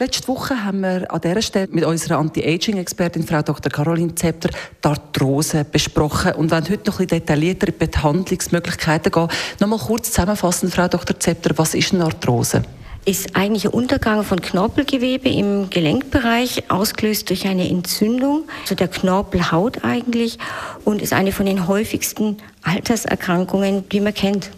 Letzte Woche haben wir an dieser Stelle mit unserer Anti-Aging-Expertin, Frau Dr. Caroline Zepter, die Arthrose besprochen und wollen heute noch ein bisschen detaillierter in die Behandlungsmöglichkeiten gehen. Nochmal kurz zusammenfassen, Frau Dr. Zepter, was ist eine Arthrose? ist eigentlich ein Untergang von Knorpelgewebe im Gelenkbereich, ausgelöst durch eine Entzündung, also der Knorpelhaut eigentlich, und ist eine von den häufigsten Alterserkrankungen, die man kennt.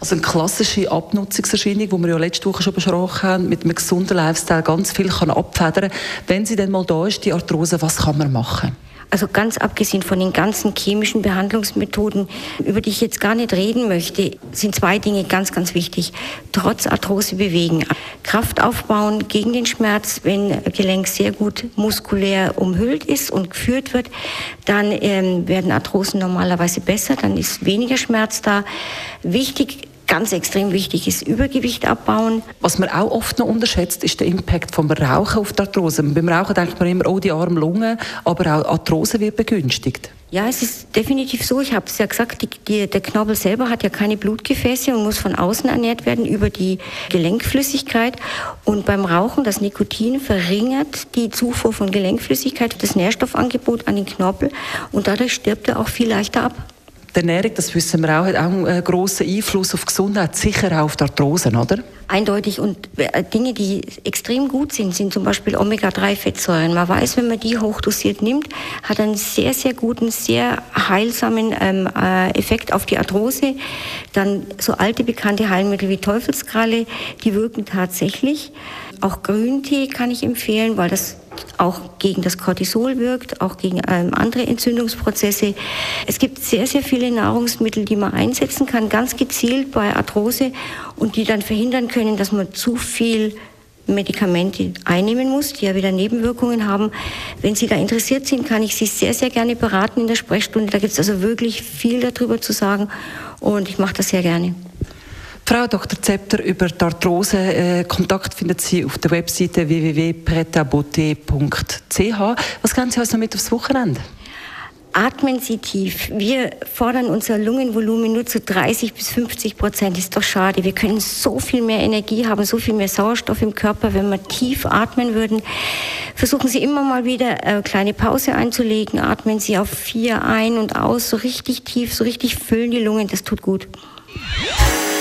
Also eine klassische Abnutzungserscheinung, die wir ja letzte Woche schon besprochen haben, mit einem gesunden Lifestyle ganz viel kann abfedern. Wenn sie dann mal da ist, die Arthrose, was kann man machen? Also ganz abgesehen von den ganzen chemischen Behandlungsmethoden, über die ich jetzt gar nicht reden möchte, sind zwei Dinge ganz, ganz wichtig. Trotz Arthrose bewegen. Kraft aufbauen gegen den Schmerz, wenn Gelenk sehr gut muskulär umhüllt ist und geführt wird, dann ähm, werden Arthrosen normalerweise besser, dann ist weniger Schmerz da. Wichtig ganz extrem wichtig ist Übergewicht abbauen. Was man auch oft noch unterschätzt, ist der Impact vom Rauchen auf die Arthrose. Beim Rauchen denkt man immer, oh, die armen Lungen, aber auch Arthrose wird begünstigt. Ja, es ist definitiv so. Ich habe es ja gesagt, die, die, der Knorpel selber hat ja keine Blutgefäße und muss von außen ernährt werden über die Gelenkflüssigkeit. Und beim Rauchen, das Nikotin verringert die Zufuhr von Gelenkflüssigkeit, das Nährstoffangebot an den Knorpel und dadurch stirbt er auch viel leichter ab die Ernährung, das wissen wir auch, hat auch einen grossen Einfluss auf Gesundheit, sicher auch auf die Arthrosen, oder? Eindeutig. Und äh, Dinge, die extrem gut sind, sind zum Beispiel Omega-3-Fettsäuren. Man weiß, wenn man die hochdosiert nimmt, hat einen sehr, sehr guten, sehr heilsamen ähm, äh, Effekt auf die Arthrose. Dann so alte bekannte Heilmittel wie Teufelskralle, die wirken tatsächlich. Auch Grüntee kann ich empfehlen, weil das auch gegen das Cortisol wirkt, auch gegen ähm, andere Entzündungsprozesse. Es gibt sehr, sehr viele Nahrungsmittel, die man einsetzen kann, ganz gezielt bei Arthrose und die dann verhindern können, dass man zu viel Medikamente einnehmen muss, die ja wieder Nebenwirkungen haben. Wenn Sie da interessiert sind, kann ich Sie sehr, sehr gerne beraten in der Sprechstunde. Da gibt es also wirklich viel darüber zu sagen und ich mache das sehr gerne. Frau Dr. Zepter, über die Arthrose äh, Kontakt finden Sie auf der Webseite www.pretabote.ch. Was geben Sie uns noch mit aufs Wochenende? Atmen Sie tief. Wir fordern unser Lungenvolumen nur zu 30 bis 50 Prozent. Ist doch schade. Wir können so viel mehr Energie haben, so viel mehr Sauerstoff im Körper, wenn wir tief atmen würden. Versuchen Sie immer mal wieder eine äh, kleine Pause einzulegen. Atmen Sie auf vier ein und aus, so richtig tief, so richtig füllen die Lungen. Das tut gut.